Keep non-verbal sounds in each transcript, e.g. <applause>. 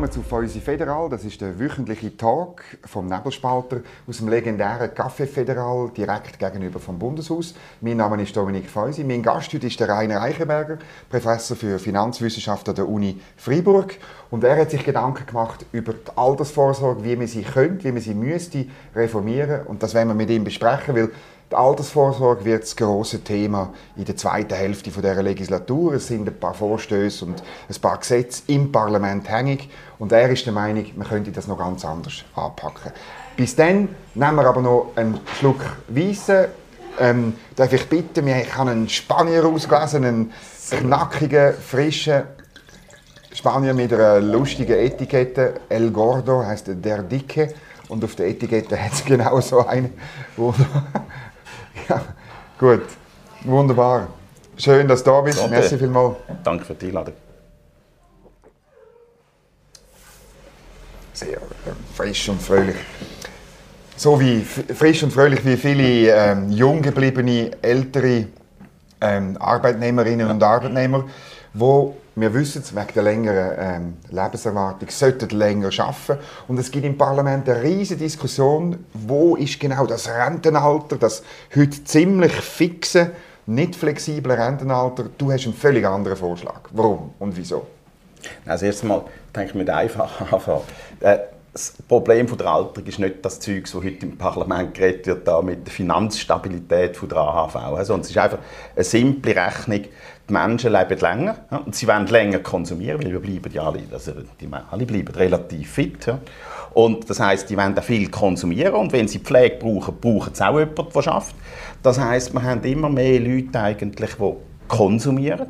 willkommen zu Feusi Federal. Das ist der wöchentliche Talk vom Nebelspalter aus dem legendären Café Federal direkt gegenüber vom Bundeshaus. Mein Name ist Dominik Feusi. Mein Gast heute ist der Rainer Eichenberger, Professor für Finanzwissenschaft an der Uni Freiburg. Und er hat sich Gedanken gemacht über die Altersvorsorge, wie man sie könnte, wie man sie müsste reformieren. Und das werden wir mit ihm besprechen, weil die Altersvorsorge wird das große Thema in der zweiten Hälfte dieser Legislatur. Es sind ein paar Vorstöße und ein paar Gesetze im Parlament hängig. Und er ist der Meinung, man könnte das noch ganz anders anpacken. Bis dann nehmen wir aber noch einen Schluck Weisse. Ähm, darf ich bitten, ich habe einen Spanier ausgelesen, einen knackigen, frischen Spanier mit einer lustigen Etikette. El Gordo heißt der Dicke. Und auf der Etikette hat es genau so einen. Ja, <laughs> gut. Wunderbar. Schön, dass du da bist. Danke. Merci vielmals. Danke für die Einladung. Sehr äh, frisch und fröhlich. So wie frisch und fröhlich wie viele ähm, jung gebliebene ältere ähm, Arbeitnehmerinnen und Arbeitnehmer, wo wir wissen es, wegen der längeren ähm, Lebenserwartung sollten länger arbeiten. Und es gibt im Parlament eine riesige Diskussion, wo ist genau das Rentenalter, das heute ziemlich fixe, nicht flexible Rentenalter. Du hast einen völlig anderen Vorschlag. Warum und wieso? Also erst einmal denke ich mit einfach anfangen. Das Problem der Alterung ist nicht das Zeug, das heute im Parlament geredet wird, da mit der Finanzstabilität der AHV. Sondern es ist einfach eine simple Rechnung. Die Menschen leben länger ja, und sie wollen länger konsumieren, weil wir bleiben ja alle, also die alle bleiben relativ fit. Ja. Und das heißt, die wollen auch viel konsumieren und wenn sie Pflege brauchen, brauchen sie auch jemanden, der schafft. Das heißt, wir haben immer mehr Leute eigentlich, die konsumieren.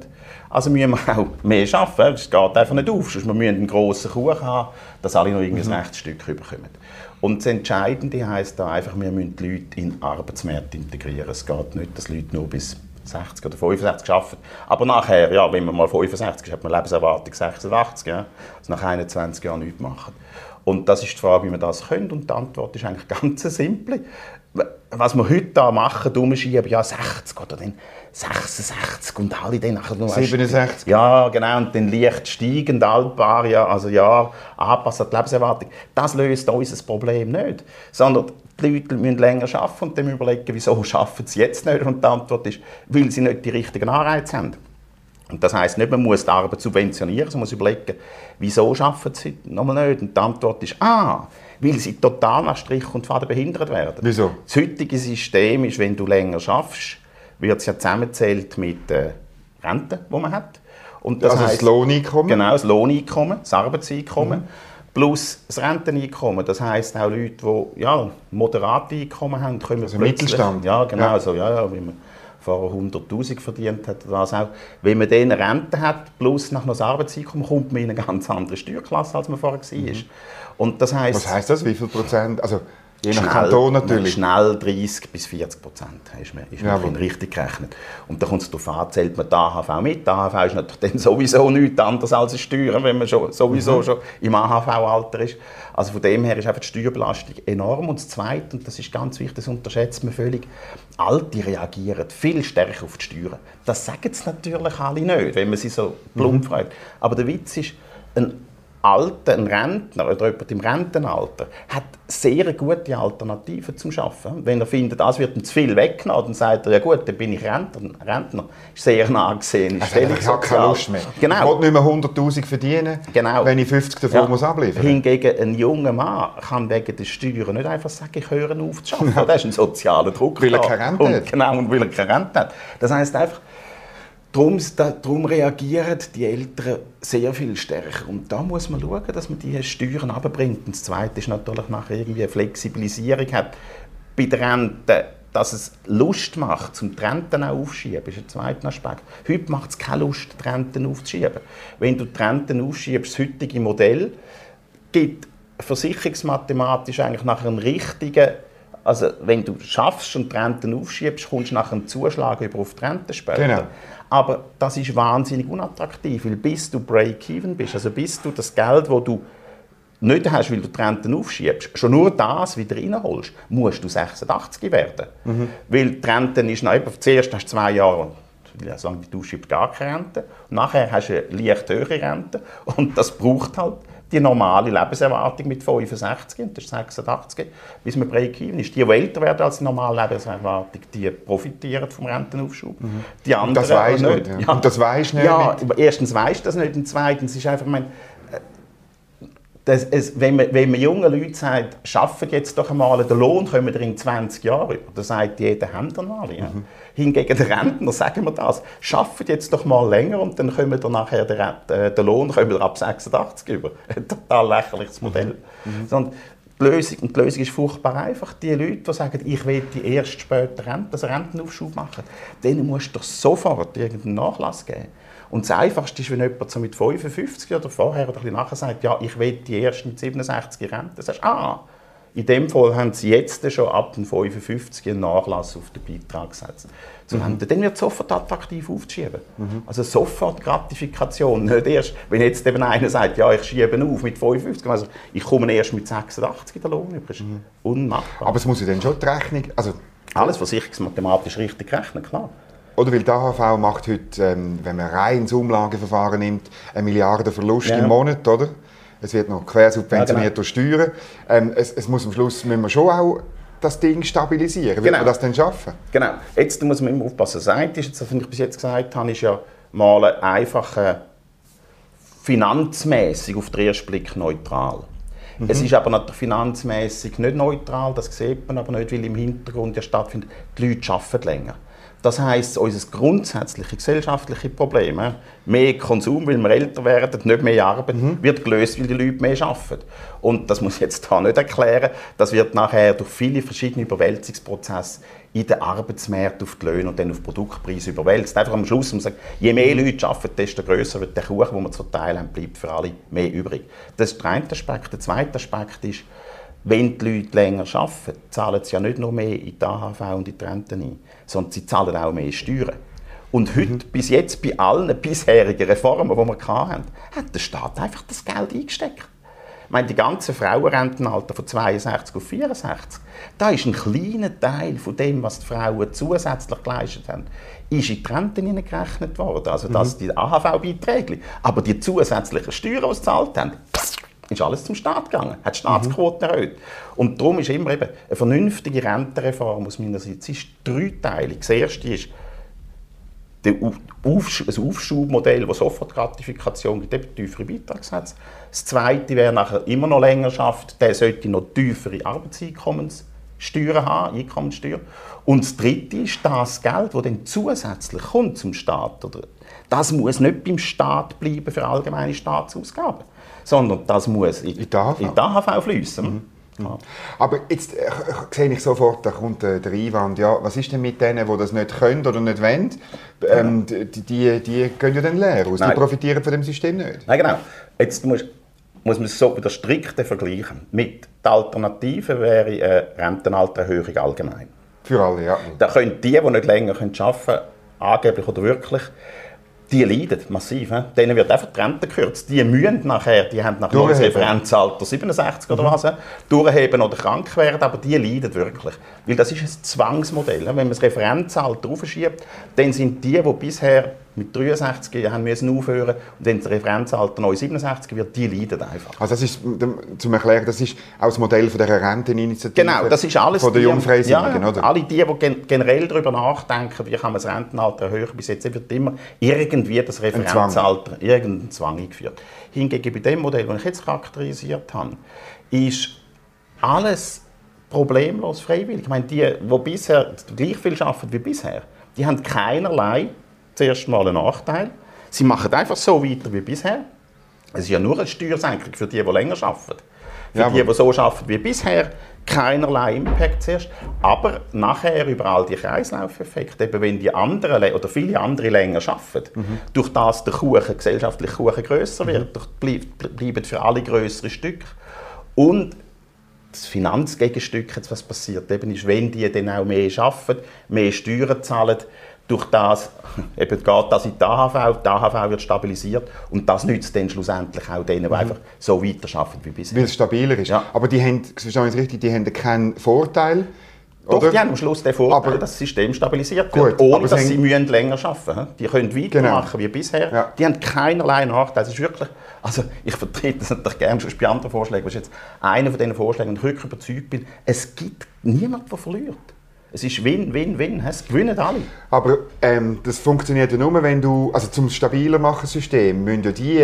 Also müssen wir auch mehr arbeiten. Es geht einfach nicht auf. Sonst wir müssen einen grossen Kuchen haben, dass alle noch irgendein mhm. Rechtsstück bekommen. Und das Entscheidende heisst da einfach, wir müssen die Leute in den Arbeitsmarkt integrieren. Es geht nicht, dass Leute nur bis 60 oder 65 arbeiten. Aber nachher, ja, wenn man mal 65 ist, hat man Lebenserwartung 86, ja, also nach 21 Jahren nichts machen. Und das ist die Frage, wie man das können. Und die Antwort ist eigentlich <laughs> ganz simpel. Was wir heute da machen, umschieben, ja 60 oder dann 66 und alle dann nachher nur 67. Ja, genau, und dann leicht steigend, alle paar Jahre, also ja, anpassen an die Lebenserwartung. Das löst unser Problem nicht, sondern die Leute müssen länger arbeiten und dann überlegen, wieso schaffen sie jetzt nicht? Und die Antwort ist, weil sie nicht die richtigen Anreize haben. Und das heisst nicht, man muss die Arbeit subventionieren, sondern man muss überlegen, wieso schaffen sie nochmal nicht? Und die Antwort ist, ah, weil sie total nach Strich und Faden behindert werden. Wieso? Das heutige System ist, wenn du länger schaffst, wird es ja zusammengezählt mit der Rente, die man hat. Und das also heisst, das Lohneinkommen? Genau, das Lohneinkommen, das Arbeitseinkommen. Mhm. Plus das Renteneinkommen. Das heisst auch Leute, die ja, moderate Einkommen haben, können also Mittelstand? Ja, genau. Ja. So, ja, ja, wie man vorher 100'000 verdient hat, das auch. Wenn man dann Rente hat, plus nach das Arbeitseinkommen, kommt man in eine ganz andere Steuerklasse, als man vorher war. Mhm. Und das heisst, Was heisst das? Wie viel Prozent? Also Je nach schnell, Kanton natürlich. Schnell 30 bis 40 Prozent ist man, ist man richtig gerechnet. Und da kommt es darauf an, zählt man die AHV mit. Die AHV ist natürlich dann sowieso nichts anderes als eine Steuer, wenn man schon, sowieso mhm. schon im AHV-Alter ist. Also von dem her ist einfach die Steuerbelastung enorm. Und das Zweite, und das ist ganz wichtig, das unterschätzt man völlig, Alte reagieren viel stärker auf die Steuern. Das sagen sie natürlich alle nicht, wenn man sie so plump mhm. fragt. Aber der Witz ist, ein Alter, ein Rentner oder jemand im Rentenalter hat sehr gute Alternativen zum Arbeiten. Wenn er findet, das wird ihm zu viel weggenommen, dann sagt er, ja gut, dann bin ich Rentner. Rentner ist sehr nah gesehen. Also ich habe keine Lust mehr. Genau. Ich will nicht mehr 100'000 verdienen, genau. wenn ich 50 davon ja. muss abliefern Hingegen ein junger Mann kann wegen der Steuern nicht einfach sagen, ich höre auf zu arbeiten. das ist ein sozialer Druck. Weil er keine Rente hat. Genau, und weil er keine Rente hat. Das heisst einfach, Darum, darum reagieren die Eltern sehr viel stärker. Und da muss man schauen, dass man die Steuern abbringt. Und das Zweite ist natürlich nachher irgendwie eine Flexibilisierung hat. Bei der Rente, dass es Lust macht, zum die Renten auch aufschieben, ist ein zweiter Aspekt. Heute macht es keine Lust, die Renten aufzuschieben. Wenn du die Renten aufschiebst, das heutige Modell gibt versicherungsmathematisch eigentlich nachher einen richtigen also wenn du schaffst und die Renten aufschiebst, kommst du nachher einen Zuschlag über auf die Rente später. Genau. Aber das ist wahnsinnig unattraktiv, weil bis du Break-Even bist, also bis du das Geld, das du nicht hast, weil du die Renten aufschiebst, schon nur das wieder reinholst, musst du 86 werden. Mhm. Weil die Rente ist noch, zuerst hast du zwei Jahre solange du schiebst gar keine Rente. Und nachher hast du eine leicht höhere Rente. Und das braucht halt die normale Lebenserwartung mit 65, und das ist 86, bis man Break-Even ist. Die, die älter werden als die normale Lebenserwartung, die profitieren vom Rentenaufschub. Mhm. Die anderen und das weißt nicht. Ja. Ja. Und das weißt nicht. Ja, erstens weißt du das nicht, und zweitens ist einfach, ich meine, das, es, wenn, man, wenn man jungen Leuten sagt, schafft jetzt doch einmal, den Lohn kommen wir in 20 Jahren über, dann sagt jeder, mal. Ja. Mhm. Hingegen der Rentner, sagen wir das, schafft jetzt doch mal länger und dann kommen wir nachher den, äh, den Lohn kommen wir ab 86 über. <laughs> Ein total lächerliches Modell. Mhm. Sondern die Lösung, die Lösung ist furchtbar einfach. Die Leute, die sagen, ich will die erst später Rente, also Rentenaufschub machen, denen musst du doch sofort irgendeinen Nachlass geben. Und das Einfachste ist, wenn jemand so mit 55 oder vorher oder ein nachher sagt, ja, ich will die ersten 67 Rente. Dann sagst du, ah, in dem Fall haben sie jetzt schon ab dem 55 einen Nachlass auf den Beitrag gesetzt. Mhm. Dann wird es sofort attraktiv aufzuschieben. Mhm. Also sofort Gratifikation. Nicht erst, wenn jetzt eben einer sagt, ja, ich schiebe auf mit 55, also ich komme erst mit 86 in den Lohn über. Das ist mhm. unmachbar. Aber es muss ja dann schon die Rechnung... Also Alles, was ich mathematisch richtig rechne, klar. Oder weil die AHV macht heute, ähm, wenn man rein ins Umlageverfahren nimmt, eine Milliarde Verlust ja. im Monat, oder? Es wird noch quersubventioniert genau. durch Steuern. Ähm, es, es, muss am Schluss müssen wir schon auch das Ding stabilisieren. Wird genau. man das denn schaffen? Genau. Jetzt muss man immer aufpassen. Das eine ist, was ich bis jetzt gesagt habe, ist ja mal einfach äh, finanzmäßig auf den ersten Blick neutral. Mhm. Es ist aber natürlich finanzmäßig nicht neutral, das sieht man aber nicht, weil im Hintergrund ja stattfindet, die Leute arbeiten länger. Das heißt, unser grundsätzliche gesellschaftliche Problem, mehr Konsum, weil wir älter werden, nicht mehr Arbeit, mhm. wird gelöst, weil die Leute mehr arbeiten. Und das muss ich jetzt hier nicht erklären. Das wird nachher durch viele verschiedene Überwälzungsprozesse in den Arbeitsmärkten auf die Löhne und dann auf Produktpreise überwälzt. Einfach am Schluss muss man sagen, je mehr mhm. Leute arbeiten, desto größer wird der Kuchen, den wir zu teilen haben, bleibt für alle mehr übrig. Das ist der eine Aspekt. Der zweite Aspekt ist, wenn die Leute länger arbeiten, zahlen sie ja nicht nur mehr in die AHV und in die Rente ein, sondern sie zahlen auch mehr Steuern. Und heute, mhm. bis jetzt, bei allen bisherigen Reformen, die wir hatten, hat der Staat einfach das Geld eingesteckt. Ich meine, die ganze Frauenrentenalter von 62 auf 64, da ist ein kleiner Teil von dem, was die Frauen zusätzlich geleistet haben, ist in die Rente gerechnet worden. Also das mhm. die AHV-Beiträge. Aber die zusätzlichen Steuern, die sie gezahlt haben, ist alles zum Staat gegangen, hat die Staatsquote mhm. erhöht. Und darum ist immer eben eine vernünftige Rentenreform aus meiner Sicht ist dreiteilig. Das erste ist ein Aufschubmodell, das sofort Gratifikation gibt, eben tiefere Beitragssätze. Das zweite, wer nachher immer noch länger schafft, der sollte noch tiefere Arbeitseinkommenssteuern haben, Einkommenssteuer. Und das dritte ist das Geld, das dann zusätzlich kommt zum Staat. Oder, das muss nicht beim Staat bleiben für allgemeine Staatsausgaben sondern das muss in, in die AHV, fließen. Mhm. Ja. Aber jetzt äh, sehe ich sofort, da kommt äh, der Einwand, ja, was ist denn mit denen, die das nicht können oder nicht wollen? Ähm, die, die, die gehen ja dann leer aus, Nein. die profitieren von dem System nicht. Nein, genau. Jetzt muss, muss man es so wieder strikt vergleichen. Mit der Alternative wäre eine Rentenaltererhöhung allgemein. Für alle, ja. Da können die, die nicht länger arbeiten können, angeblich oder wirklich, die leiden massiv. He? Denen wird einfach die Rente gekürzt. Die müssen nachher, die haben nach neues Referenzalter 67 oder mhm. was, durchheben oder krank werden, aber die leiden wirklich. Weil das ist ein Zwangsmodell. Wenn man das Referenzalter aufschiebt, dann sind die, die bisher mit 63 haben müssen aufhören und wenn das Referenzalter neu 67 wird, die leiden einfach. Also das ist, zum Erklären, das ist auch das Modell von der Renteninitiative genau, das ist alles von der Jungfreisinnigen, ja, oder? Alle die, die generell darüber nachdenken, wie kann man das Rentenalter erhöhen, bis jetzt wird immer irgendwie das Referenzalter, irgendein Zwang eingeführt. Hingegen bei dem Modell, das ich jetzt charakterisiert habe, ist alles problemlos freiwillig. Ich meine, die, die bisher gleich viel arbeiten wie bisher, die haben keinerlei zuerst mal ein Nachteil. Sie machen einfach so weiter wie bisher. Es ist ja nur eine Steuersenkung für die, die länger arbeiten. Für ja, die, die so arbeiten wie bisher, keinerlei Impact zuerst. Aber nachher über all die Kreislaufeffekte, eben wenn die anderen oder viele andere länger arbeiten, mhm. durch das der Kuchen, gesellschaftliche Kuchen grösser wird, mhm. bleiben für alle größere Stücke. Und das Finanzgegenstück, jetzt was passiert, eben ist, wenn die dann auch mehr arbeiten, mehr Steuern zahlen, durch das eben geht das in die AHV, die AHV wird stabilisiert und das nützt dann schlussendlich auch denen, die mhm. einfach so weiterarbeiten wie bisher. Weil es stabiler ist. Ja. Aber die haben, verstehe ich richtig, die haben keinen Vorteil, Doch, oder? die haben am Schluss den Vorteil, Aber- dass das System stabilisiert Gut, wird, ohne aber dass sie müssen länger arbeiten müssen. Die können weitermachen wie bisher. Ja. Die haben keinerlei Nachteile. Das ist wirklich, also ich vertrete das natürlich gerne schon bei anderen Vorschlägen. Ist jetzt einer von diesen Vorschlägen, und ich wirklich überzeugt bin, es gibt niemanden, der verliert. Es ist Win, Win, Win. Es gewinnen alle. Aber ähm, das funktioniert ja nur, wenn du, also zum stabiler machen System, müssen ja die, die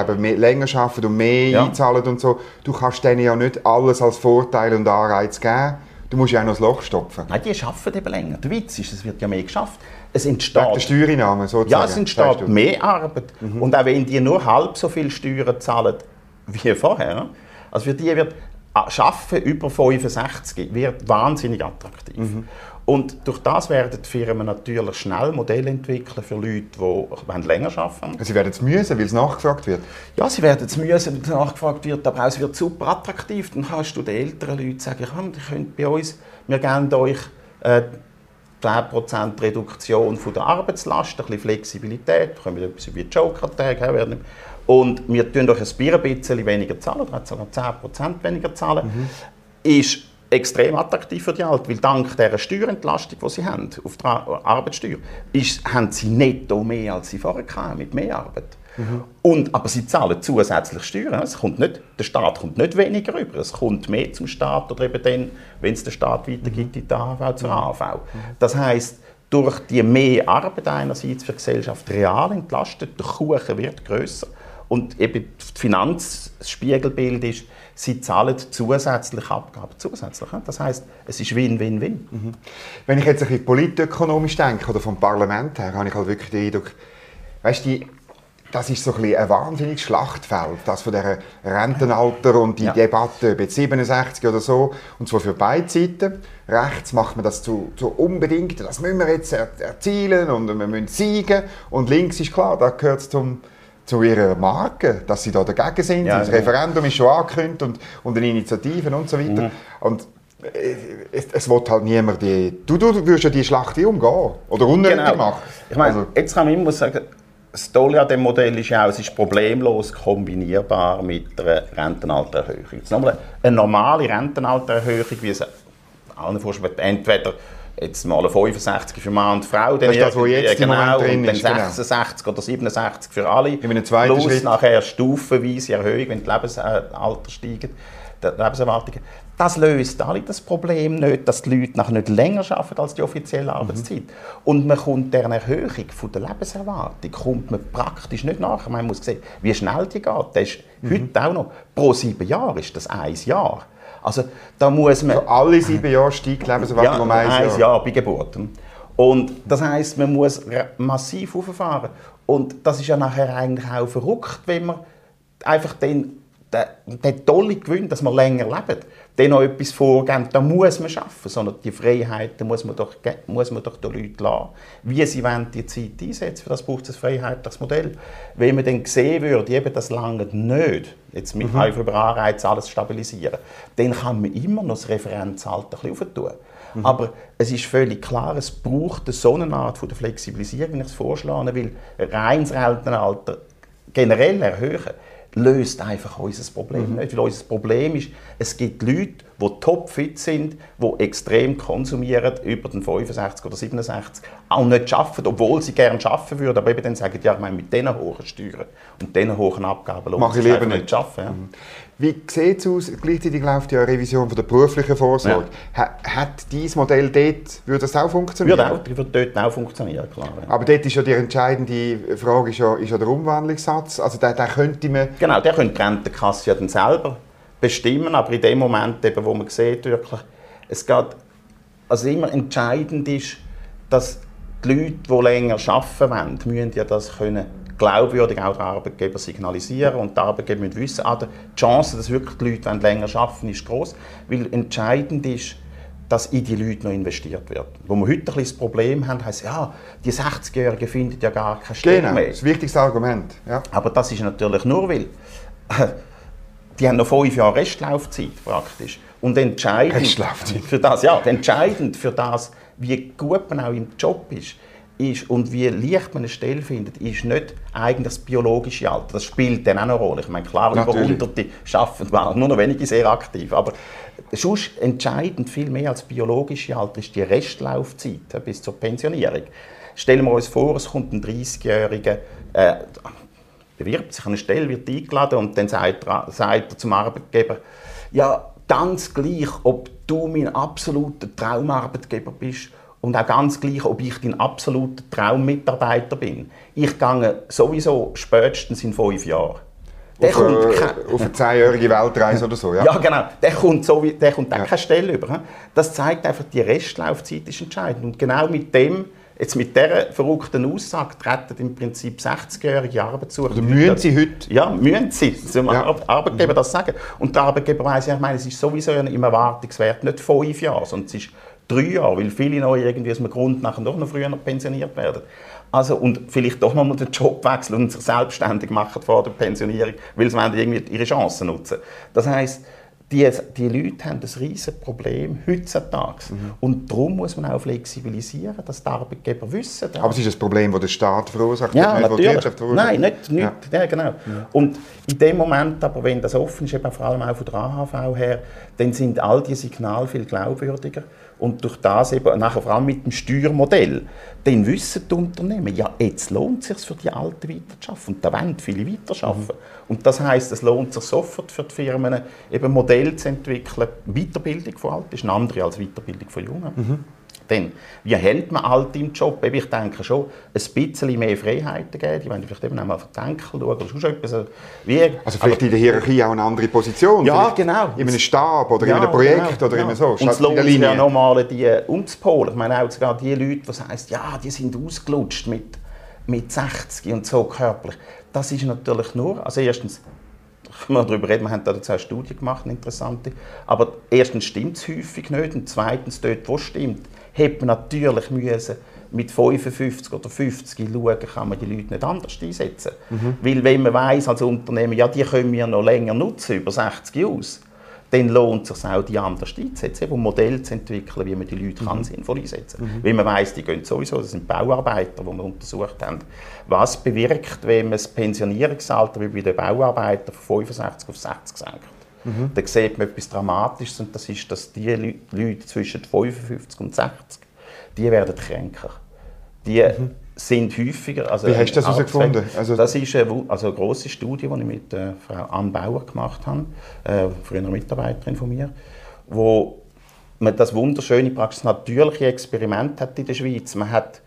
eben mehr, länger arbeiten und mehr Ja. einzahlen und so, du kannst denen ja nicht alles als Vorteil und Anreiz geben. Du musst ja auch noch das Loch stopfen. Nein, die arbeiten eben länger. Der Witz ist, es wird ja mehr geschafft. Es Wegen der entsteht Steuereinnahmen sozusagen. Ja, es entsteht mehr Arbeit. Und auch wenn die nur halb so viel Steuern zahlen wie vorher, also für die wird Arbeiten über 65 wird wahnsinnig attraktiv. Und durch das werden die Firmen natürlich schnell Modelle entwickeln für Leute, die länger arbeiten wollen. Sie werden es müssen, weil es nachgefragt wird. Ja, sie werden es müssen, wenn nachgefragt wird, aber auch es wird super attraktiv. Dann kannst du den älteren Leuten sagen, komm, ihr könnt bei uns, wir geben euch äh, 10% Reduktion von der Arbeitslast, ein bisschen Flexibilität, wir können etwas wie Joker-Tage haben. werden- Und wir tun euch ein Bier ein bisschen weniger zahlen, oder sogar 10% weniger zahlen. Ist extrem attraktiv für die Alten, weil dank dieser Steuerentlastung, die sie haben, auf der Ar- Arbeitssteuer, ist, haben sie netto mehr, als sie vorher hatten, mit mehr Arbeit. Und, aber sie zahlen zusätzlich Steuern. Es kommt nicht, der Staat kommt nicht weniger rüber, es kommt mehr zum Staat oder eben dann, wenn es der Staat weitergibt, in die AHV zur AHV. Das heißt, durch die mehr Arbeit einerseits für die Gesellschaft real entlastet, der Kuchen wird größer und eben das Finanzspiegelbild ist, sie zahlen zusätzliche Abgaben zusätzlich. Das heißt, es ist Win-Win-Win. Wenn ich jetzt ein bisschen politökonomisch denke oder vom Parlament her, habe ich halt wirklich den Eindruck, weißt du, das ist so ein, bisschen ein wahnsinniges Schlachtfeld, das von der Rentenalter und die Ja. Debatte, jetzt 67 oder so, und zwar für beide Seiten. Rechts macht man das zu, zu unbedingt, das müssen wir jetzt er erzielen und wir müssen siegen. Und links ist klar, da gehört es zum zu ihrer Marke, dass sie da dagegen sind. Ja, das ja. Referendum ist schon angekündigt und, und eine Initiative und so weiter. Mhm. Und äh, es, es will halt niemand die... Du, du würdest ja die Schlacht umgehen oder unnötig machen. Genau. Ich meine, Also, jetzt kann man immer sagen, das Tolle an dem Modell ist ja auch, es ist problemlos kombinierbar mit einer Rentenaltererhöhung. Jetzt nochmal eine normale Rentenaltererhöhung, wie es allen vorstellt, entweder jetzt mal eine 65 für Mann und Frau, dann Das ist das, was jetzt genau, drin und dann ist, genau. 66 oder 67 für alle. In einem zweiten Plus Schritt. nachher stufenweise Erhöhung, wenn die Lebensalter steigen, die Lebenserwartungen. Das löst alle das Problem nicht, dass die Leute nachher nicht länger arbeiten als die offizielle Arbeitszeit. Und man kommt der Erhöhung von der Lebenserwartung kommt man praktisch nicht nach. Man muss sehen, wie schnell die geht. Das ist heute auch noch. Pro sieben Jahre ist das ein Jahr. Also da muss man... so alle sieben Jahre steigt Lebenserwartung Ja, um ein Jahr. Jahr bei Geburt. Und das heißt, man muss massiv hochfahren. Und das ist ja nachher eigentlich auch verrückt, wenn man einfach den, den, tollen Gewinn, dass man länger lebt, den noch etwas vorgeben, da muss man schaffen, sondern die Freiheiten muss man doch, muss man doch den Leuten lassen, wie sie wollen die Zeit einsetzen. Für das braucht es ein freiheitliches Modell. Wenn man dann sehen würde, eben, das lange nicht, jetzt mit mhm. über Anreiz alles stabilisieren, dann kann man immer noch das Referenzalter ein bisschen tun. Aber es ist völlig klar, es braucht eine so eine Art von der Flexibilisierung, wenn ich es vorschlage, weil reines Rentenalter generell erhöhen, löst einfach unser Problem nicht. Weil unser Problem ist, es gibt Leute, die topfit sind, die extrem konsumieren, über den 65 oder 67, auch nicht arbeiten, obwohl sie gerne arbeiten würden, aber eben dann sagen, ja, ich meine, mit diesen hohen Steuern und diesen hohen Abgaben lohnt es ich lieber nicht. nicht arbeiten. Ja. Wie sieht es aus? Gleichzeitig läuft ja eine Revision von der beruflichen Vorsorge. Ha- Hat dieses Modell dort, würde das auch funktionieren? Würde, auch, würde dort auch funktionieren, klar. Ja. Aber dort ist ja die entscheidende Frage ist ja, ist ja der Umwandlungssatz. Also den, den könnte man... Genau, der könnte die Rentenkasse ja dann selber bestimmen, aber in dem Moment, eben, wo man sieht, wirklich, es geht, also immer entscheidend ist, dass die Leute, die länger arbeiten wollen, müssen ja das können glaubwürdig auch den Arbeitgeber signalisieren und die Arbeitgeber müssen wissen, ah, die Chance, dass wirklich die Leute länger arbeiten ist groß, weil entscheidend ist, dass in die Leute noch investiert wird. Wo wir heute ein bisschen das Problem haben, heisst, ja, die 60-Jährigen finden ja gar keine Stelle Genau, mehr. das wichtigste Argument. Ja. Aber das ist natürlich nur, weil die haben noch fünf Jahre Restlaufzeit praktisch. Und entscheidend Restlaufzeit. für das, ja, entscheidend für das, wie gut man auch im Job ist, ist und wie leicht man eine Stelle findet, ist nicht eigentlich das biologische Alter. Das spielt dann auch eine Rolle. Ich meine, klar, Natürlich. über Hunderte schaffen nur noch wenige sehr aktiv, aber sonst entscheidend viel mehr als biologische Alter ist die Restlaufzeit bis zur Pensionierung. Stellen wir uns vor, es kommt ein 30-Jähriger, äh, bewirbt sich an eine Stelle, wird eingeladen und dann sagt er, sagt er zum Arbeitgeber, ja, ganz gleich, ob du mein absoluter Traumarbeitgeber bist und auch ganz gleich, ob ich dein absoluter Traummitarbeiter bin. Ich gehe sowieso spätestens in fünf Jahren. Der auf, kommt äh, auf eine zehnjährige Weltreise oder so, ja? <laughs> Ja, genau. Der kommt, so, der kommt auch ja. keine Stelle über. Das zeigt einfach, die Restlaufzeit ist entscheidend. Und genau mit dem, jetzt mit dieser verrückten Aussage, treten im Prinzip 60-jährige Arbeitssucher... Oder müssen sie heute? Ja, müssen sie. Zum ja. Arbeitgeber das sagen. Und der Arbeitgeber weiss, ich meine, es ist sowieso im Erwartungswert nicht fünf Jahre, sondern es ist drei Jahre, weil viele noch irgendwie aus einem Grund nachher doch noch früher pensioniert werden. Also, und vielleicht doch mal den Job wechseln und sich selbstständig machen vor der Pensionierung, weil sie irgendwie ihre Chancen nutzen. Das heißt, die, die Leute haben ein riesiges Problem heutzutage. Mhm. Und darum muss man auch flexibilisieren, dass die Arbeitgeber wissen. Aber es ist ein Problem, das der Staat verursacht, ja, nicht natürlich. die Wirtschaft verursacht? Nein, nicht, nicht ja. ja genau. Ja. Und in dem Moment, aber wenn das offen ist, eben vor allem auch von der AHV her, dann sind all diese Signale viel glaubwürdiger und durch das eben nachher vor allem mit dem Steuermodell, dann wissen die Unternehmen, ja, jetzt lohnt es sich für die Alten weiterzuschaffen und da wollen viele weiterarbeiten. Mhm. Und das heißt, es lohnt sich sofort für die Firmen, eben Modelle zu entwickeln. Weiterbildung von Alten ist eine andere als Weiterbildung von Jungen. Mhm. Denn wie hält man Alte im Job? Ich denke schon, ein bisschen mehr Freiheiten geben. Die wollen vielleicht eben auch mal auf den Denkel schauen oder sonst etwas. Wie, also vielleicht aber, in der Hierarchie auch eine andere Position? Ja, genau. In einem Stab oder ja, in einem Projekt genau, oder genau. so? Und es lohnt sich ja nochmal, die umzupolen. Ich meine auch sogar die Leute, die sagen, ja, die sind ausgelutscht mit, mit 60 und so körperlich. Das ist natürlich nur, also erstens, <laughs> können wir darüber reden, wir haben dazu eine Studie gemacht, eine interessante. Aber erstens stimmt es häufig nicht und zweitens, dort, wo es stimmt, hätte man natürlich müssen mit 55 oder 50 schauen, kann man die Leute nicht anders einsetzen. Mhm. Weil wenn man weiß als Unternehmen, ja, die können wir noch länger nutzen, über 60 aus, dann lohnt es sich auch, die anders einzusetzen, eben, um Modelle zu entwickeln, wie man die Leute mhm. kann sinnvoll einsetzen kann. Mhm. Weil man weiß, die gehen sowieso, das sind Bauarbeiter, die wir untersucht haben. Was bewirkt, wenn man das Pensionierungsalter wie bei den Bauarbeitern von 65 auf 60 senkt? Mhm. Da sieht man etwas Dramatisches und das ist, dass die Leute zwischen 55 und 60, die werden kränker. Die mhm. Sind häufiger... Also Wie hast du das herausgefunden? Also das ist eine, also eine grosse Studie, die ich mit äh, Frau Ann Bauer gemacht habe, äh, früher Mitarbeiterin von mir, wo man das wunderschöne, praktisch natürliche Experiment hat in der Schweiz. Man hat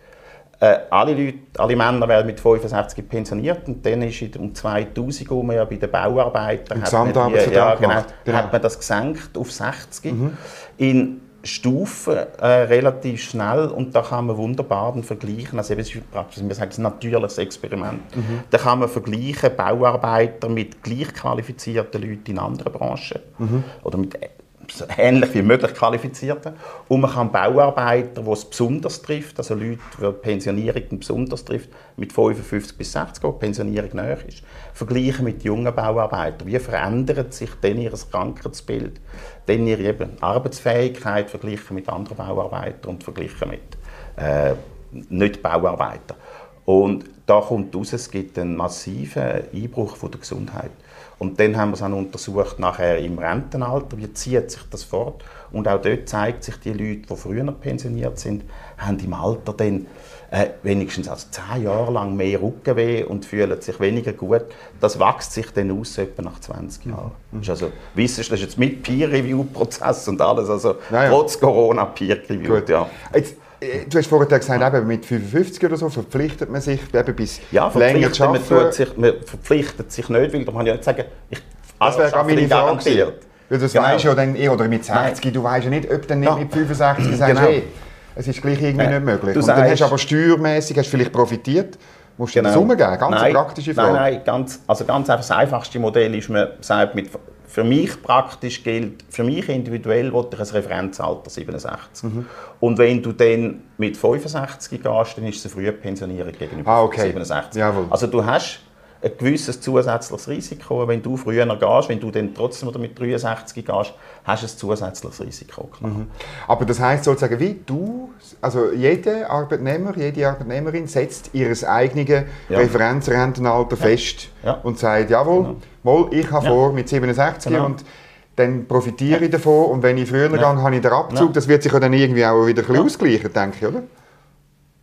äh, alle, Leute, alle Männer werden mit 65 pensioniert und dann ist um 2000 herum ja bei den Bauarbeitern hat man, die, ja, genau, genau. hat man das gesenkt auf 60 mhm. in Stufen äh, relativ schnell und da kann man wunderbar vergleichen, also es ist praktisch, wir sagen, ein natürliches Experiment. Mhm. Da kann man vergleichen Bauarbeiter mit gleich qualifizierten Leuten in anderen Branchen mhm. oder mit ähnlich wie möglich Qualifizierte. Und man kann Bauarbeiter, die es besonders trifft, also Leute, die Pensionierung besonders trifft, mit 55 bis 60, wo die Pensionierung näher ist, vergleichen mit jungen Bauarbeitern. Wie verändert sich denn ihr Krankheitsbild, denn ihre eben Arbeitsfähigkeit verglichen mit anderen Bauarbeitern und verglichen mit äh, Nicht-Bauarbeitern. Und da kommt raus, es gibt einen massiven Einbruch von der Gesundheit. Und dann haben wir es auch untersucht nachher im Rentenalter, wie zieht sich das fort. Und auch dort zeigt sich, die Leute, die früher pensioniert sind, haben im Alter dann äh, wenigstens also zehn Jahre lang mehr Rückenweh und fühlen sich weniger gut. Das wächst sich dann aus etwa nach 20 Jahren. Mhm. Das ist also wissenschaftlich jetzt mit Peer-Review-Prozess und alles, also ja, ja. trotz Corona Peer-Review. Ja. Jetzt äh, du hast vorhin gesagt, eben mit 55 oder so verpflichtet man sich eben bis ja, länger zu arbeiten. Man, sich, man verpflichtet sich nicht, weil da kann ja nicht sagen, ich das wäre gar meine Frage. Weil das genau. weißt ja dann, oder mit 60, Nein. du weißt ja nicht, ob dann nicht ja. mit 65 sagst, genau. hey, es ist gleich irgendwie nicht möglich. Du Und dann hast du aber steuermäßig hast vielleicht profitiert, musst du genau. das umgehen, ganz nein, praktische Frage. Nein, nein, ganz, also ganz einfach das einfachste Modell ist, man sagt, mit für mich praktisch gilt, für mich individuell wollte ich ein Referenzalter 67. Mhm. Und wenn du dann mit 65 gehst, dann ist es eine frühe Pensionierung gegenüber ah, okay. 67. Jawohl. Also du hast ein gewisses zusätzliches Risiko. Wenn du früher gehst, wenn du dann trotzdem oder mit 63 gehst, hast du ein zusätzliches Risiko. Mhm. Aber das heißt sozusagen, wie du, also jeder Arbeitnehmer, jede Arbeitnehmerin setzt ihr eigenes ja. Referenzrentenalter ja. fest ja. und sagt, jawohl, genau. ich habe vor mit 67 genau. und dann profitiere ich davon und wenn ich früher ja. gehe, habe ich den Abzug. Das wird sich dann irgendwie auch wieder ein bisschen ausgleichen, denke ich, oder?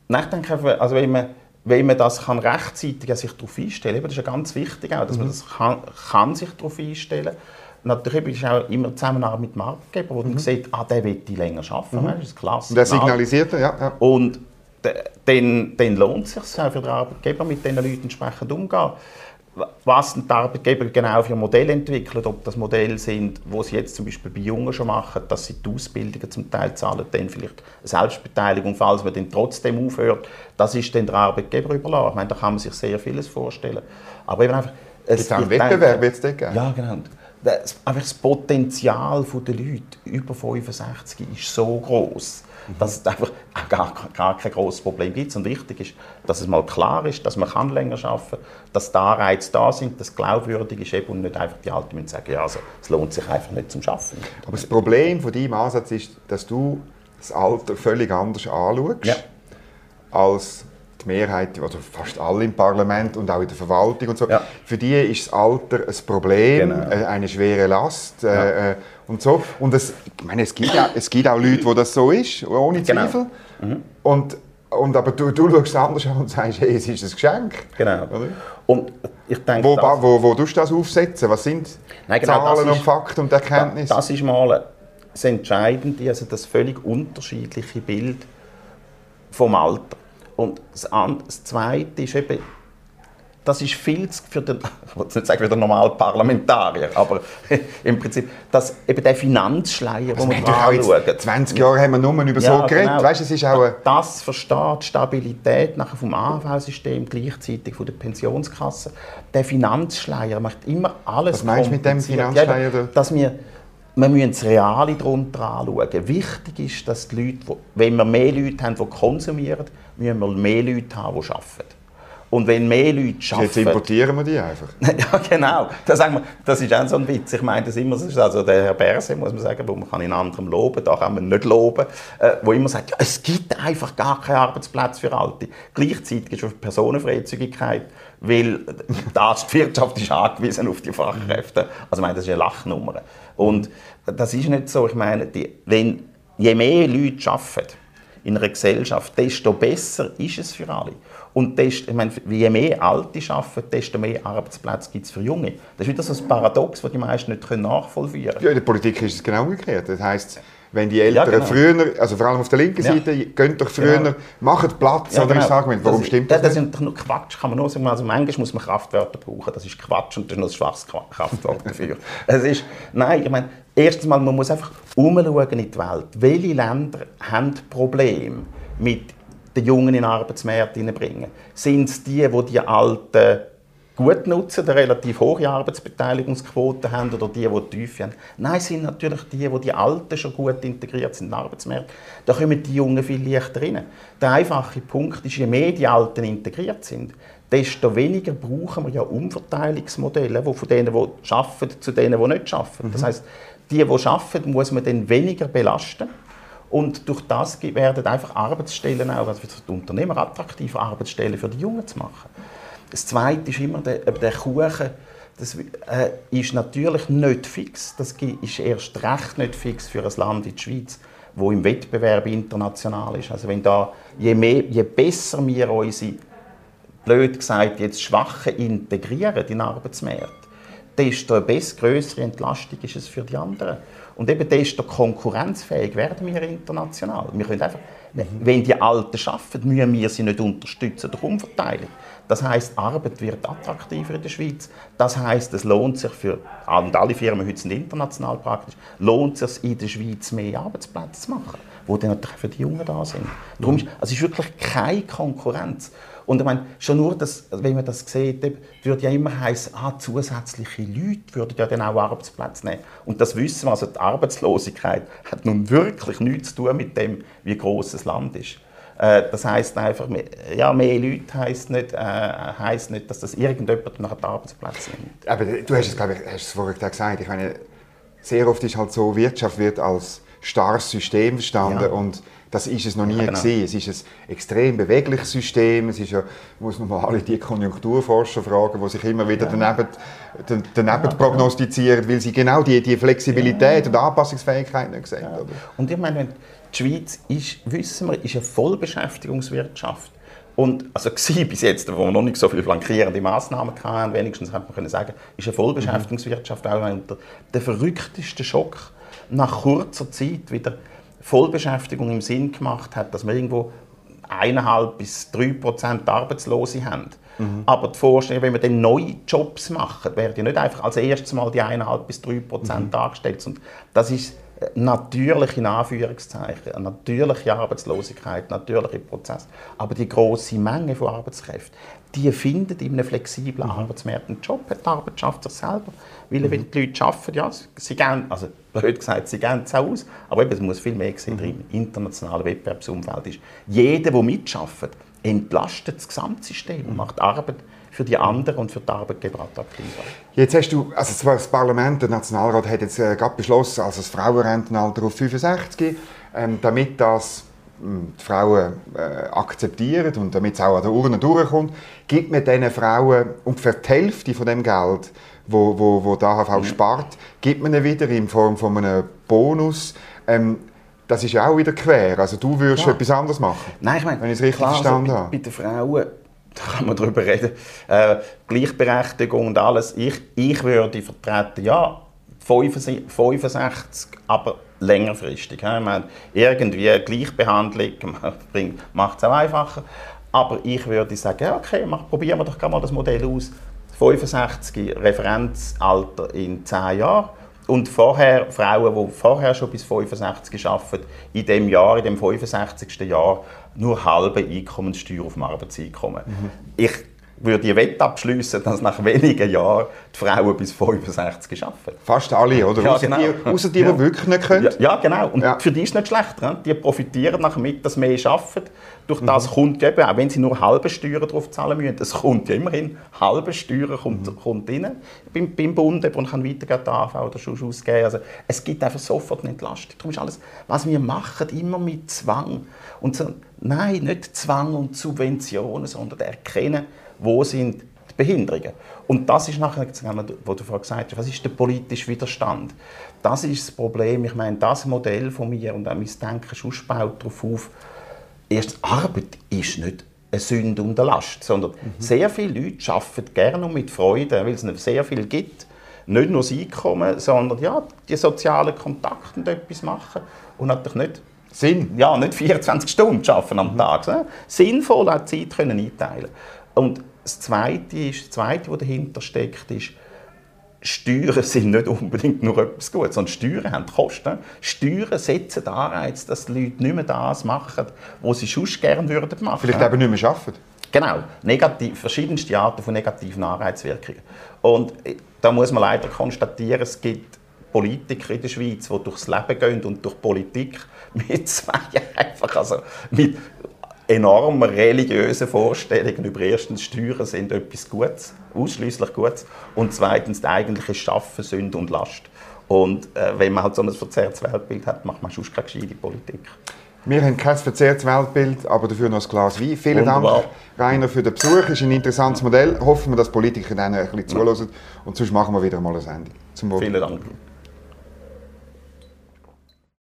Nein, ich denke also wenn man wenn man das kann rechtzeitig sich darauf einstellen kann, das ist ja ganz wichtig auch, dass mhm. man das kann, kann sich darauf einstellen kann. Natürlich ist auch immer Zusammenarbeit mit dem Arbeitgeber, wo mhm. man sieht, ah, der will die länger arbeiten. Mhm. Das ist klasse. Der signalisiert, ja, ja. Und dann, dann lohnt es sich auch für den Arbeitgeber, mit diesen Leuten entsprechend umzugehen was die Arbeitgeber genau für Modelle entwickeln, ob das Modelle sind, wo sie jetzt zum Beispiel bei Jungen schon machen, dass sie die Ausbildungen zum Teil zahlen, dann vielleicht eine Selbstbeteiligung, falls man dann trotzdem aufhört, das ist dann der Arbeitgeber überlassen. Ich meine, da kann man sich sehr vieles vorstellen. Aber eben einfach... Es gibt einen Wettbewerb jetzt geben. Ja, genau. Das, einfach das Potenzial der Leute über 65 ist so groß dass es einfach gar, gar kein großes Problem gibt. Und wichtig ist, dass es mal klar ist, dass man kann länger arbeiten kann, dass die Anreize da sind, dass es glaubwürdig ist eben, und nicht einfach die Alten sagen, ja, also, es lohnt sich einfach nicht zum Arbeiten. Aber das Problem von deinem Ansatz ist, dass du das Alter völlig anders anschaust ja. als die Mehrheit, also fast alle im Parlament und auch in der Verwaltung und so. Ja. Für die ist das Alter ein Problem, genau. Äh, eine schwere Last. Äh, ja. Äh, und so. Und es, ich meine, es, gibt auch, es gibt auch Leute, wo das so ist, ohne genau. Zweifel. Genau. Mhm. Und, und, aber du, du schaust es anders an und sagst, hey, es ist ein Geschenk. Genau. Oder? Und ich denke, wo, das, wo, wo tust du das aufsetzen? Was sind Nein, genau, Zahlen ist, und Fakten und Erkenntnisse? Das ist mal das Entscheidende, also das völlig unterschiedliche Bild vom Alter. Und das, das Zweite ist eben, das ist viel für den, <laughs> ich will nicht sagen für den normalen Parlamentarier, aber <laughs> im Prinzip, dass eben der Finanzschleier, also den wir anschauen. 20 Jahre haben wir nur über ja, so geredet, genau. weißt, es ist auch Das versteht Stabilität nachher vom AHV-System, gleichzeitig von der Pensionskasse. Der Finanzschleier macht immer alles Was meinst du mit dem Finanzschleier? Ja, dass wir wir müssen das Reale darunter anschauen. Wichtig ist, dass die Leute, wenn wir mehr Leute haben, die konsumieren, müssen wir mehr Leute haben, die arbeiten. Und wenn mehr Leute arbeiten... Jetzt importieren wir die einfach. <laughs> ja, genau. Das, sagen wir, das ist auch so ein Witz. Ich meine das immer, das ist also der Herr Berse, muss man sagen, wo man kann in anderem loben, da kann man nicht loben, äh, wo immer sagt, ja, es gibt einfach gar keinen Arbeitsplatz für Alte. Gleichzeitig ist es auf Personenfreizügigkeit, weil die Wirtschaft ist angewiesen auf die Fachkräfte. Also ich meine, das ist eine Lachnummer. Und das ist nicht so. Ich meine, die, wenn je mehr Leute arbeiten in einer Gesellschaft, desto besser ist es für alle. Und desto, ich meine, je mehr Alte arbeiten, desto mehr Arbeitsplätze gibt es für Junge. Das ist wieder so ein Paradox, das die meisten nicht nachvollziehen können. Ja, in der Politik ist es genau umgekehrt. Das heisst, wenn die Eltern ja, genau. früher, also vor allem auf der linken Seite, ja. gehen doch früher, genau. machen Platz, ja, oder genau. ist das Argument? Warum das stimmt das? Das ist doch nur Quatsch, kann man nur sagen. Also manchmal muss man Kraftwörter brauchen, das ist Quatsch und das ist nur ein schwaches Kraftwort dafür. <laughs> es ist, nein, ich meine, erstens mal, man muss einfach umschauen in die Welt. Welche Länder haben Probleme mit den Jungen in den Arbeitsmarkt hineinbringen? Sind es die, die die alten gut nutzen, eine relativ hohe Arbeitsbeteiligungsquote haben oder die, die tief haben. Nein, es sind natürlich die, die die Alten schon gut integriert sind in den Arbeitsmarkt. Da kommen die Jungen viel leichter rein. Der einfache Punkt ist, je mehr die Alten integriert sind, desto weniger brauchen wir ja Umverteilungsmodelle, wo von denen, die arbeiten, zu denen, die nicht arbeiten. Mhm. Das heißt, die, die arbeiten, muss man dann weniger belasten. Und durch das werden einfach Arbeitsstellen auch, also für die Unternehmer attraktiv, Arbeitsstellen für die Jungen zu machen. Das Zweite ist immer, der, der Kuchen das äh, ist natürlich nicht fix. Das ist erst recht nicht fix für ein Land wie die Schweiz, wo im Wettbewerb international ist. Also wenn da, je, mehr, je besser wir unsere, blöd gesagt, jetzt Schwachen integrieren in den Arbeitsmarkt, desto eine größere Entlastung ist es für die anderen. Und eben desto konkurrenzfähig werden wir international. Wir können einfach. Wenn die Alten arbeiten, müssen wir sie nicht unterstützen durch Umverteilung. Das heißt, Arbeit wird attraktiver in der Schweiz. Das heißt, es lohnt sich für und alle Firmen heute sind international praktisch, lohnt sich in der Schweiz mehr Arbeitsplätze zu machen, wo dann natürlich für die Jungen da sind. Darum ist, also es ist wirklich keine Konkurrenz. Und ich meine, schon nur, das, wenn man das sieht, würde ja immer heißen, ah, zusätzliche Leute würden ja dann auch Arbeitsplätze nehmen. Und das wissen wir, also die Arbeitslosigkeit hat nun wirklich nichts zu tun mit dem, wie groß das Land ist. Äh, das heißt einfach, ja, mehr Leute heisst nicht, äh, heisst nicht, dass das irgendjemand nach einem Arbeitsplatz nimmt. Aber du hast es, glaube ich, hast es vorher gesagt, ich meine, sehr oft ist halt so, Wirtschaft wird als starres System verstanden ja. und das ist es noch nie ja, genau. gesehen. Es ist ein extrem bewegliches System. Es ist ja, muss man mal alle die Konjunkturforscher fragen, die sich immer wieder ja. daneben, daneben prognostizieren, weil sie genau die, die Flexibilität und Anpassungsfähigkeit nicht sehen. Und ich meine, die Schweiz ist, wissen wir, ist eine Vollbeschäftigungswirtschaft. Und also <laughs> bis jetzt, wo wir noch nicht so viele flankierende Massnahmen hatten, wenigstens hat man können sagen, ist eine Vollbeschäftigungswirtschaft auch unter der verrückteste Schock nach kurzer Zeit wieder Vollbeschäftigung im Sinn gemacht hat, dass wir irgendwo eineinhalb bis drei Prozent Arbeitslose haben. Mhm. Aber die Vorstellung, wenn wir dann neue Jobs machen, werden ja nicht einfach als erstes Mal die eineinhalb bis drei Prozent mhm. dargestellt. Und das ist natürlich in Anführungszeichen, eine natürliche Arbeitslosigkeit, natürliche Prozess. Aber die große Menge von Arbeitskräften, die findet in einem flexiblen mhm. Arbeitsmarkt einen Job. Die Arbeit schafft sich selber. Weil mhm. wenn die Leute arbeiten, ja, sie gehen, also blöd gesagt, sie gehen es aus, aber eben, es muss viel mehr sehen, mhm. im internationalen Wettbewerbsumfeld ist. Jeder, der mitarbeitet, entlastet das Gesamtsystem und macht Arbeit für die anderen und für die Arbeitgeber attraktiver. Jetzt hast du, also das Parlament, der Nationalrat hat jetzt äh, gerade beschlossen, also das Frauenrentenalter auf 65, ähm, damit das hm, die Frauen äh, akzeptieren und damit es auch an der Urne durchkommt, gibt man diesen Frauen ungefähr die Hälfte von dem Geld, wo, wo, wo die AHV mhm. spart, gibt man wieder in Form von einem Bonus. Ähm, das ist ja auch wieder quer. Also du würdest klar. etwas anderes machen. Nein, ich meine, wenn ich es richtig klar, verstanden also bei, habe. Bei den Frauen da kann man darüber reden, äh, Gleichberechtigung und alles. Ich, ich würde vertreten, ja, 65, aber längerfristig. Ich meine, irgendwie Gleichbehandlung <laughs> macht es auch einfacher. Aber ich würde sagen, ja, okay, mach, probieren wir doch mal das Modell aus. 65 Referenzalter in 10 Jahren und vorher, Frauen, die vorher schon bis 65 arbeiten, in dem Jahr, in dem 65. Jahr, nur halbe Einkommenssteuer auf dem Arbeitseinkommen. Mhm. Ich würde die Wette abschließen, dass nach wenigen Jahren die Frauen bis 65 arbeiten. Fast alle, oder? Ja, genau. die, außer die, die ja. wirklich nicht können. Ja, ja genau. Und ja. für die ist es nicht schlecht. Die profitieren nachher mit, dass mehr arbeiten. Durch das mhm. kommt eben, auch wenn sie nur halbe Steuern drauf zahlen müssen, es kommt ja immerhin, halbe Steuern kommt, mhm. kommt rein beim, beim Bund und kann weitergehen die AV oder schon ausgeben. Also es gibt einfach sofort eine Entlastung. Darum ist alles, was wir machen, immer mit Zwang. Und so, nein, nicht Zwang und Subventionen, sondern erkennen, wo sind die Behinderungen. Und das ist nachher, was du vorhin gesagt hast, was ist der politische Widerstand? Das ist das Problem. Ich meine, das Modell von mir und auch mein Denken baut darauf auf, erst Arbeit ist nicht eine Sünde und eine Last, sondern mhm. sehr viele Leute arbeiten gerne und mit Freude, weil es nicht sehr viel gibt. Nicht nur das Einkommen, sondern ja, die sozialen Kontakte und etwas machen und natürlich nicht Sinn. Ja, nicht 24 Stunden arbeiten am mhm. Tag. Mhm. Sinnvoll auch Zeit können einteilen. Und das Zweite, ist, das Zweite, was dahinter steckt, ist, Steuern sind nicht unbedingt nur etwas Gutes, sondern Steuern haben Kosten. Steuern setzen den Anreiz, dass die Leute nicht mehr das machen, was sie sonst gerne würden machen. Vielleicht eben nicht mehr arbeiten. Genau, negativ, verschiedenste Arten von negativen Anreizwirkungen. Und äh, da muss man leider konstatieren, es gibt Politiker in der Schweiz, die durchs Leben gehen und durch Politik <laughs> mit zwei einfach, also mit enormen religiösen Vorstellungen über erstens Steuern sind etwas Gutes, ausschließlich Gutes, und zweitens das eigentliche Schaffen, Sünde und Last. Und äh, wenn man halt so ein verzerrtes Weltbild hat, macht man sonst keine gescheite Politik. Wir haben kein verzerrtes Weltbild, aber dafür noch ein Glas Wein. Vielen Wunderbar. Dank, Rainer, für den Besuch. Es ist ein interessantes Modell. Hoffen wir, dass Politiker dann ein bisschen zulassen. Und sonst machen wir wieder mal eine Sendung. Zum Vielen Dank.